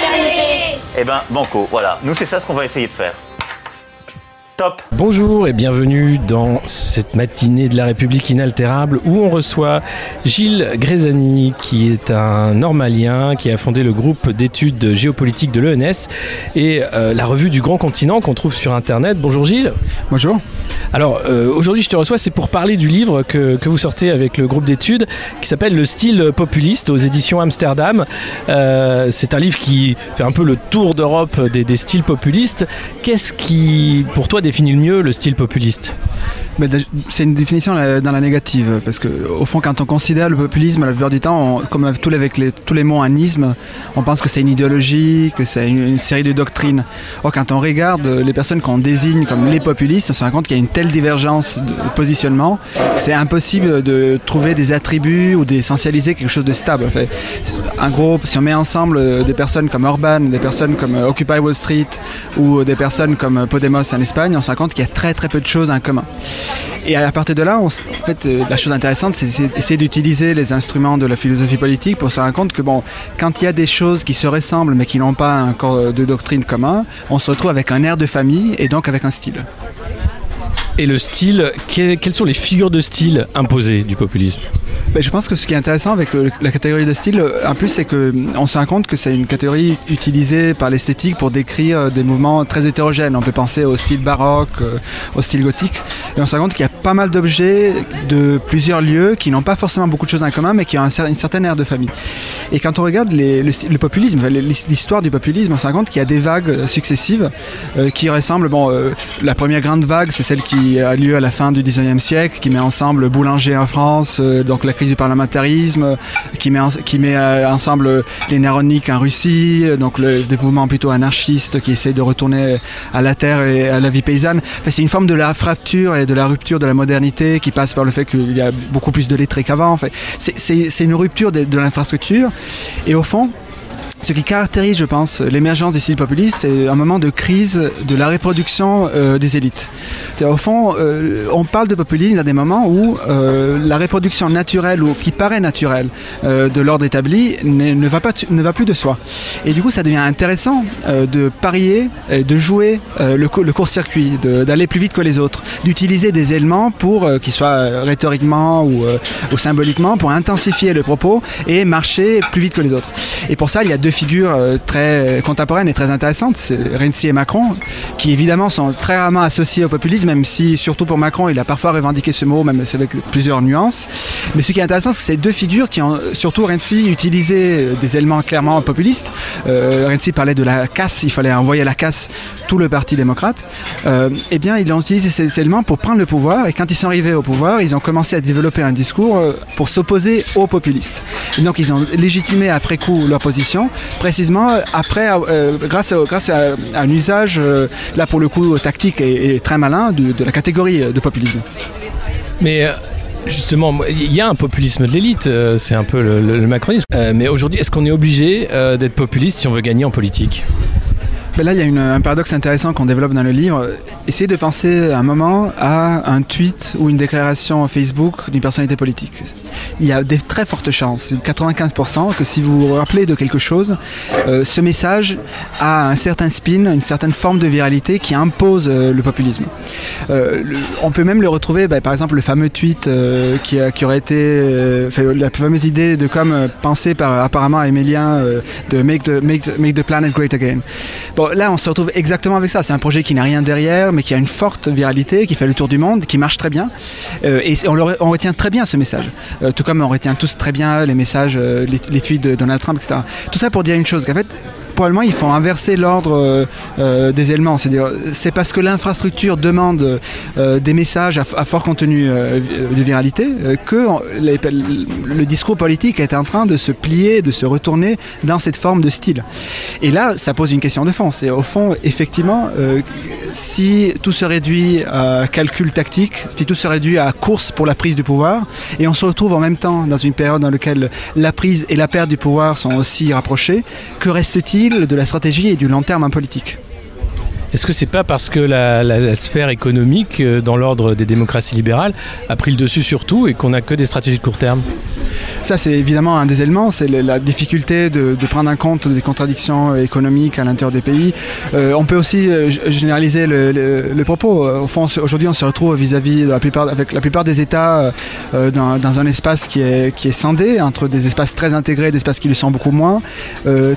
fraternité. Eh ben, banco, voilà. Nous, c'est ça ce qu'on va essayer de faire. Top Bonjour et bienvenue dans cette matinée de la République inaltérable où on reçoit Gilles Grézani qui est un normalien qui a fondé le groupe d'études géopolitiques de l'ENS et euh, la revue du Grand Continent qu'on trouve sur internet. Bonjour Gilles. Bonjour. Alors euh, aujourd'hui je te reçois c'est pour parler du livre que, que vous sortez avec le groupe d'études qui s'appelle Le style populiste aux éditions Amsterdam. Euh, c'est un livre qui fait un peu le tour d'Europe des, des styles populistes. Qu'est-ce qui pour toi définit le mieux le style populiste? C'est une définition euh, dans la négative, parce que au fond, quand on considère le populisme, la plupart du temps, on- comme avec les, tous les mots en isme, on pense que c'est une idéologie, que c'est une, une série de doctrines. Or, quand on regarde les personnes qu'on désigne comme les populistes, on se rend compte qu'il y a une divergence de positionnement c'est impossible de trouver des attributs ou d'essentialiser quelque chose de stable. En, fait. En gros, si on met ensemble euh, des personnes comme Orban, des personnes comme euh, Occupy Wall Street ou des personnes comme euh, Podemos en Espagne, on se rend compte qu'il y a très très peu de choses en commun. Et à partir de là, en fait, euh, la chose intéressante, c'est c'est essayer d'utiliser les instruments de la philosophie politique pour se rendre compte que bon, quand il y a des choses qui se ressemblent mais qui n'ont pas un corps de doctrine commun, on se retrouve avec un air de famille et donc avec un style. Et le style, que- quelles sont les figures de style imposées du populisme Ben, je pense que ce qui est intéressant avec euh, la catégorie de style, euh, en plus, c'est que mm, on se rend compte que c'est une catégorie utilisée par l'esthétique pour décrire euh, des mouvements très hétérogènes. On peut penser au style baroque, au style gothique, et on se rend compte qu'il y a pas mal d'objets de plusieurs lieux qui n'ont pas forcément beaucoup de choses en commun, mais qui ont une certaine aire de famille. Et quand on regarde le, populisme, l'histoire du populisme, on se rend compte qu'il y a des vagues euh, successives euh, qui ressemblent. Bon, euh, la première grande vague, c'est celle qui a lieu à la fin du 19e siècle, qui met ensemble Boulanger en France, donc la crise du parlementarisme, qui met, qui met ensemble les Néroniques en Russie, donc le, des mouvements plutôt anarchistes qui essayent de retourner à la terre et à la vie paysanne. C'est une forme de la fracture et de la rupture de la modernité qui passe par le fait qu'il y a beaucoup plus de lettrés qu'avant. En fait, c'est une rupture de, de l'infrastructure. Et au fond, ce qui caractérise, je pense, l'émergence du style populiste, c'est un moment de crise de la reproduction euh, des élites. Au fond, euh, on parle de populisme à des moments où euh, la reproduction naturelle ou qui paraît naturelle de l'ordre établi ne, va pas ne va plus de soi. Et du coup, ça devient intéressant de parier, de jouer le, co- le court-circuit, d'aller plus vite que les autres, d'utiliser des éléments pour qu'ils soient rhétoriquement ou, ou symboliquement pour intensifier le propos et marcher plus vite que les autres. Et pour ça, il y a deux figures euh, très contemporaines et très intéressantes, c'est Renzi et Macron, qui évidemment sont très rarement associés au populisme, même si, surtout pour Macron, il a parfois revendiqué ce mot, même avec plusieurs nuances. Mais ce qui est intéressant, c'est que ces deux figures qui ont, surtout Renzi, utilisé des éléments clairement populistes. Euh, Renzi parlait de la casse, il fallait envoyer à la casse tout le Parti démocrate. Euh, eh bien, ils ont utilisé ces éléments pour prendre le pouvoir, et quand ils sont arrivés au pouvoir, ils ont commencé à développer un discours pour s'opposer aux populistes. Et donc, ils ont légitimé après coup leur position, précisément après, euh, grâce, à, grâce à, à un usage, euh, là pour le coup, tactique et, et très malin de, de la catégorie de populisme. Mais euh, justement, il y a un populisme de l'élite, c'est un peu le, le- le macronisme. Euh, mais aujourd'hui, est-ce qu'on est obligé euh, d'être populiste si on veut gagner en politique? Mais là, il y a une- un paradoxe intéressant qu'on développe dans le livre. Essayez de penser un moment à un tweet ou une déclaration Facebook d'une personnalité politique. Il y a des très fortes chances, 95%, que si vous vous rappelez de quelque chose, euh, ce message a un certain spin, une certaine forme de viralité qui impose euh, le populisme. Euh, on peut même le retrouver, bah, par exemple, le fameux tweet qui, aurait été, la fameuse idée de comme pensée par apparemment Emilien de make the, make, make the planet great again. Bon, là, on se retrouve exactement avec ça. C'est un projet qui n'a rien derrière, mais qui a une forte viralité, qui fait le tour du monde, qui marche très bien. Euh, et on, on retient très bien ce message. Euh, tout comme on retient tous très bien les messages, euh, tweets de Donald Trump, etc. Tout ça pour dire une chose, qu'en fait, probablement il faut inverser l'ordre euh, euh, des éléments. C'est-à-dire, c'est parce que l'infrastructure demande euh, des messages à, fort contenu de viralité que le discours politique est en train de se plier, de se retourner dans cette forme de style. Et là, ça pose une question de fond. C'est au fond, effectivement, si tout se réduit à calcul tactique, si tout se réduit à course pour la prise du pouvoir, et on se retrouve en même temps dans une période dans laquelle la prise et la perte du pouvoir sont aussi rapprochées, que reste-t-il de la stratégie et du long terme politique. Est-ce que c'est pas parce que la sphère économique, euh, dans l'ordre des démocraties libérales, a pris le dessus sur tout et qu'on n'a que des stratégies de court terme? Ça, c'est évidemment un des éléments, c'est la difficulté de, prendre en compte des contradictions économiques à l'intérieur des pays. Euh, on peut aussi euh, généraliser le, propos. Euh, Au fond, aujourd'hui, on se retrouve vis-à-vis de la plupart, avec la plupart des États dans, un espace qui est, scindé entre des espaces très intégrés et des espaces qui le sont beaucoup moins.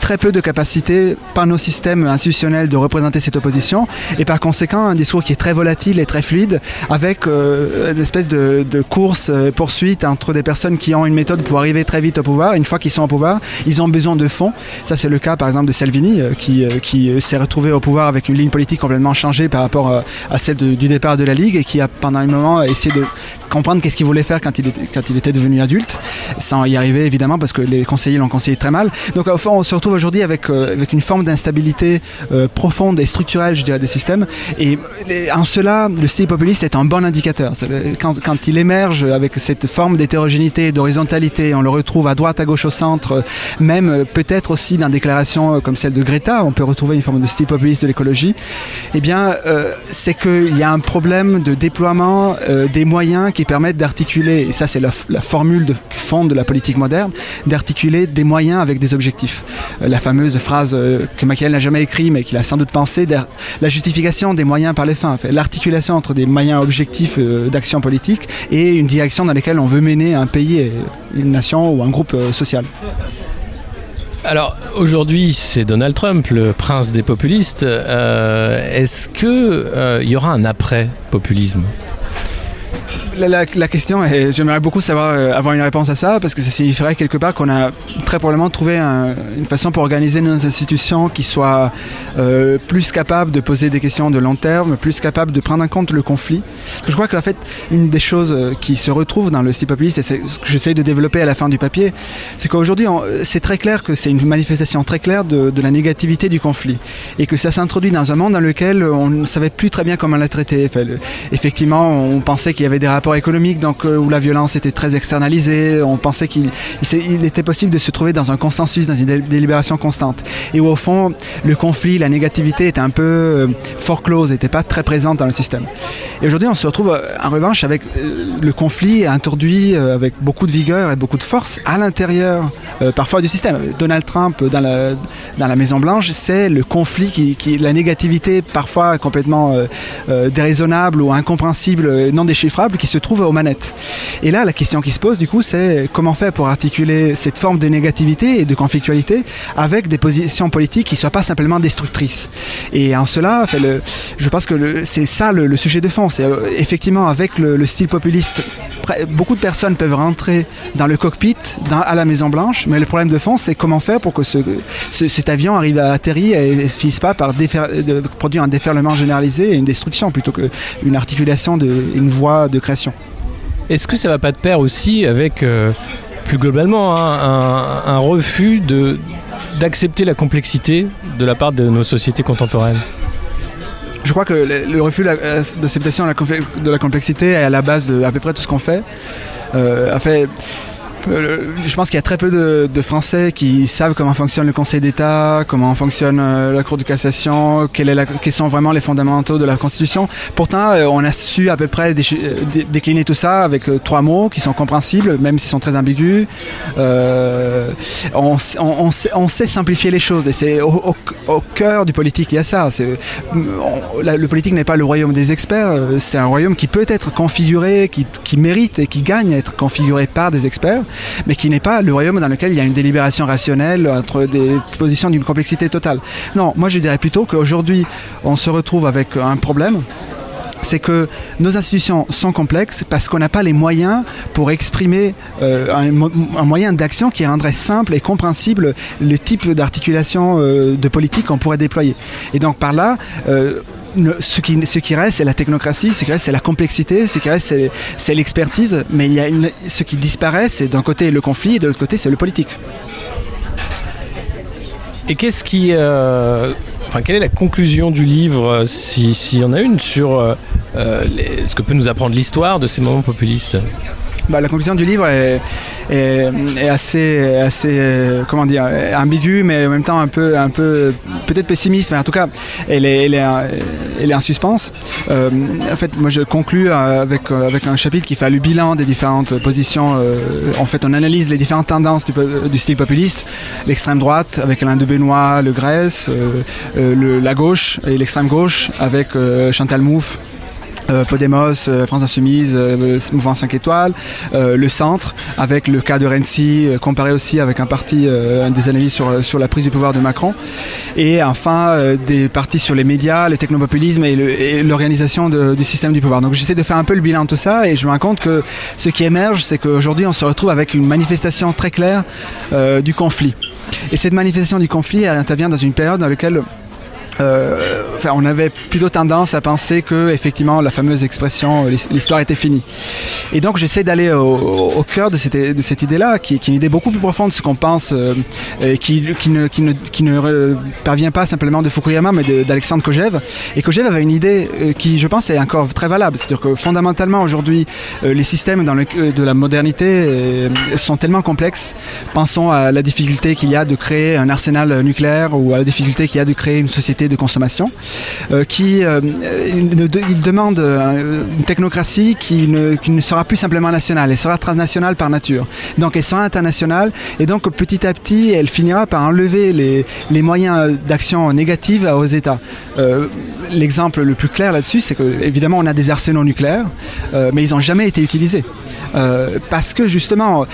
Très peu de capacité par nos systèmes institutionnels de représenter cette opposition et par conséquent un discours qui est très volatile et très fluide avec une espèce de, de course poursuite entre des personnes qui ont une méthode pour arriver très vite au pouvoir. Une fois qu'ils sont au pouvoir, ils ont besoin de fonds. Ça c'est le cas par exemple de Salvini euh, qui, euh, euh, s'est retrouvé au pouvoir avec une ligne politique complètement changée par rapport à celle du départ de la Ligue et qui a pendant un moment essayé de comprendre qu'est-ce qu'il voulait faire quand il, était, quand il était devenu adulte, sans y arriver évidemment parce que les conseillers l'ont conseillé très mal. Donc au fond, on se retrouve aujourd'hui avec, euh, avec une forme d'instabilité euh, profonde et structurelle, je dirais, des systèmes. Et en cela, le style populiste est un bon indicateur. Quand, il émerge avec cette forme d'hétérogénéité, d'horizontalité, on le retrouve à droite, à gauche, au centre, même euh, peut-être aussi dans des déclarations comme celle de Greta, on peut retrouver une forme de style populiste de l'écologie. Eh bien, euh, c'est qu'il y a un problème de déploiement des moyens qui permettent d'articuler, et ça c'est la, formule de fond de la politique moderne, d'articuler des moyens avec des objectifs. Euh, la fameuse phrase euh, que Machiavel n'a jamais écrite mais qu'il a sans doute pensé, der- la justification des moyens par les fins, l'articulation entre des moyens objectifs euh, d'action politique et une direction dans laquelle on veut mener un pays, une nation ou un groupe euh, social. Alors aujourd'hui, c'est Donald Trump, le prince des populistes. Euh, Est-ce que euh, il y aura un après populisme La, question est, j'aimerais beaucoup savoir euh, avoir une réponse à ça parce que ça signifierait quelque part qu'on a très probablement trouvé un- une façon pour organiser nos institutions qui soit euh, plus capable de poser des questions de long terme, plus capable de prendre en compte le conflit. Je crois qu'en fait, une des choses euh, qui se retrouve dans le style populiste et c'est ce que j'essaie de développer à la fin du papier, c'est qu'aujourd'hui, c'est très clair que c'est une manifestation très claire de, la négativité du conflit et que ça s'introduit dans un monde dans lequel on ne savait plus très bien comment la traiter. Effectivement, on pensait qu'il y avait des rapports économiques donc, euh, où la violence était très externalisée. On pensait qu'il était possible de se trouver dans un consensus, dans une dé- délibération constante. Et où, au fond, le conflit, la négativité était un peu euh, n'était pas très présente dans le système. Et aujourd'hui, on se retrouve euh, en revanche avec euh, le conflit introduit avec beaucoup de vigueur et beaucoup de force à l'intérieur, parfois du système. Donald Trump dans la, dans la Maison Blanche, c'est le conflit qui, qui, la négativité parfois complètement déraisonnable ou incompréhensible, non déchiffrable, qui se trouve aux manettes. Et là, la question qui se pose, du coup, c'est comment faire pour articuler cette forme de négativité et de conflictualité avec des positions politiques qui ne soient pas simplement destructrices. Et en cela, je pense que c'est ça le, sujet de fond. C'est euh, effectivement avec le, le style populiste, beaucoup de personnes peuvent rentrer dans le cockpit, à la Maison Blanche, mais le problème de fond, c'est comment faire pour que ce, ce- cet avion arrive à atterrir et ne se finisse pas par produire un déferlement généralisé et une destruction plutôt qu'une articulation, une voie de création. Est-ce que ça va pas de pair aussi avec, euh, plus globalement, hein, un, refus d'accepter la complexité de la part de nos sociétés contemporaines? Je crois que le, refus euh, d'acceptation de la complexité est à la base de à peu près tout ce qu'on fait. Euh, euh, je pense qu'il y a très peu de, Français qui savent comment fonctionne le Conseil d'État, comment fonctionne euh, la Cour de cassation, quels sont vraiment les fondamentaux de la Constitution. Pourtant, euh, on a su à peu près décliner tout ça avec trois mots qui sont compréhensibles, même s'ils sont très ambigus. On, sait, simplifier les choses et c'est au, cœur du politique il y a ça. Le politique n'est pas le royaume des experts, c'est un royaume qui peut être configuré, qui mérite et qui gagne à être configuré par des experts, mais qui n'est pas le royaume dans lequel il y a une délibération rationnelle entre des positions d'une complexité totale. Non, moi je dirais plutôt qu'aujourd'hui on se retrouve avec un problème c'est que nos institutions sont complexes parce qu'on n'a pas les moyens pour exprimer euh, un, mo- un moyen d'action qui rendrait simple et compréhensible le type d'articulation euh, de politique qu'on pourrait déployer. Et donc par là, euh, ce qui, ce qui reste, c'est la technocratie, ce qui reste, c'est la complexité, ce qui reste, c'est, l'expertise. Mais il y a une- ce qui disparaît, c'est d'un côté le conflit et de l'autre côté, c'est le politique. Et qu'est-ce qui. euh, Enfin, quelle est la conclusion du livre, euh, si- s'il y en a une, sur euh, euh, les- ce que peut nous apprendre l'histoire de ces moments populistes? Bah, la conclusion du livre est, est- assez, assez euh, comment dire, ambiguë, mais en même temps un peu, un peu peut-être pessimiste. Mais en tout cas, elle est, elle est, euh, elle est en suspens. Euh, en fait, moi, je conclus euh, avec, avec un chapitre qui fait le bilan des différentes positions. en fait, on analyse les différentes tendances du, style populiste. L'extrême droite avec Alain de Benoît, Le Grèce, la gauche et l'extrême gauche avec euh, Chantal Mouffe. Euh, Podemos, euh, France Insoumise, euh, Mouvement 5 étoiles, euh, le centre, avec le cas de Renzi, euh, comparé aussi avec un parti, euh, des analyses sur, sur la prise du pouvoir de Macron, et enfin des partis sur les médias, le technopopulisme et l'organisation du système du pouvoir. Donc j'essaie de faire un peu le bilan de tout ça, et je me rends compte que ce qui émerge, c'est qu'aujourd'hui on se retrouve avec une manifestation très claire du conflit. Et cette manifestation du conflit, elle intervient dans une période dans laquelle euh, enfin, on avait plutôt tendance à penser que effectivement la fameuse expression euh, l'his- l'histoire était finie. Et donc j'essaie d'aller au, cœur de cette, idée-là, qui, est une idée beaucoup plus profonde de ce qu'on pense, euh, qui, ne, euh, parvient pas simplement de Fukuyama, mais d'Alexandre Kojève. Et Kojève avait une idée euh, qui, je pense, est encore très valable. C'est-à-dire que fondamentalement aujourd'hui, euh, les systèmes dans le, euh, de la modernité euh, sont tellement complexes. Pensons à la difficulté qu'il y a de créer un arsenal nucléaire ou à la difficulté qu'il y a de créer une société de consommation, euh, qui euh, il, demande euh, une technocratie qui ne, qui ne sera plus simplement nationale, elle sera transnationale par nature. Donc elle sera internationale et donc petit à petit elle finira par enlever les, les moyens d'action négative aux États. L'exemple le plus clair là-dessus, c'est que évidemment on a des arsenaux nucléaires, mais ils n'ont jamais été utilisés. Parce que justement,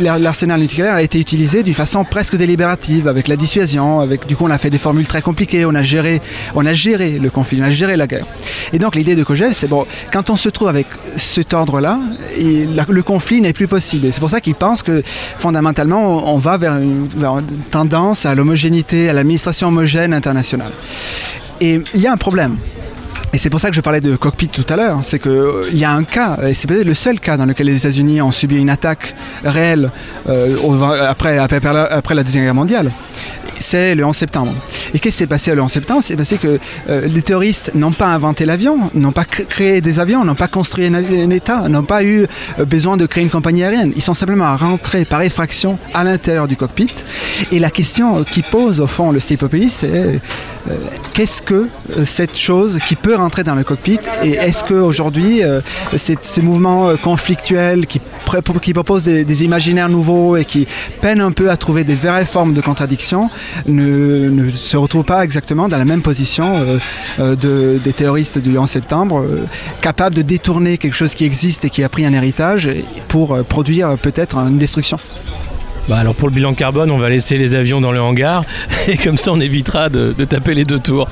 l'ar- l'arsenal nucléaire a été utilisé d'une façon presque délibérative, avec la dissuasion, avec du coup on a fait des formules très compliquées, on a géré, on a géré le conflit, on a géré la guerre. Et donc l'idée de Kojève, c'est bon, quand on se trouve avec cet ordre-là, le conflit n'est plus possible. C'est pour ça qu'il pense que fondamentalement on, va vers une, tendance à l'homogénéité, à l'administration homogène internationale. Et il y a un problème. Et c'est pour ça que je parlais de cockpit tout à l'heure. C'est qu'il y a un cas, et c'est peut-être le seul cas dans lequel les États-Unis ont subi une attaque réelle euh, après la Deuxième Guerre mondiale. C'est le 11 septembre. Et qu'est-ce qui s'est passé le 11 septembre? C'est passé que euh, les terroristes n'ont pas inventé l'avion, n'ont pas cré- créé des avions, n'ont pas construit un, État, n'ont pas eu euh, besoin de créer une compagnie aérienne. Ils sont simplement rentrés par effraction à l'intérieur du cockpit. Et la question qui pose au fond le style populiste, c'est euh, qu'est-ce que cette chose qui peut rentrer dans le cockpit? Et est-ce qu'aujourd'hui euh, ces mouvements conflictuels qui, qui proposent des, des imaginaires nouveaux et qui peinent un peu à trouver des vraies formes de contradiction ne, se retrouvent pas exactement dans la même position euh, euh, de, des terroristes du 11 septembre, euh, capables de détourner quelque chose qui existe et qui a pris un héritage pour produire peut-être une destruction. Bah alors pour le bilan carbone, on va laisser les avions dans le hangar et comme ça on évitera de, de taper les deux tours.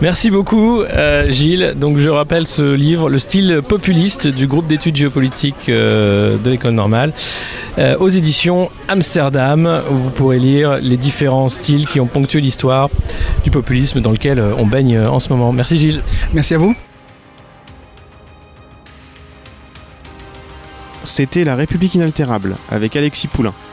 Merci beaucoup euh, Gilles. Donc je rappelle ce livre, Le style populiste du groupe d'études géopolitiques euh, de l'école normale, euh, aux éditions Amsterdam, où vous pourrez lire les différents styles qui ont ponctué l'histoire du populisme dans lequel on baigne en ce moment. Merci Gilles. Merci à vous. C'était La République inaltérable avec Alexis Poulain,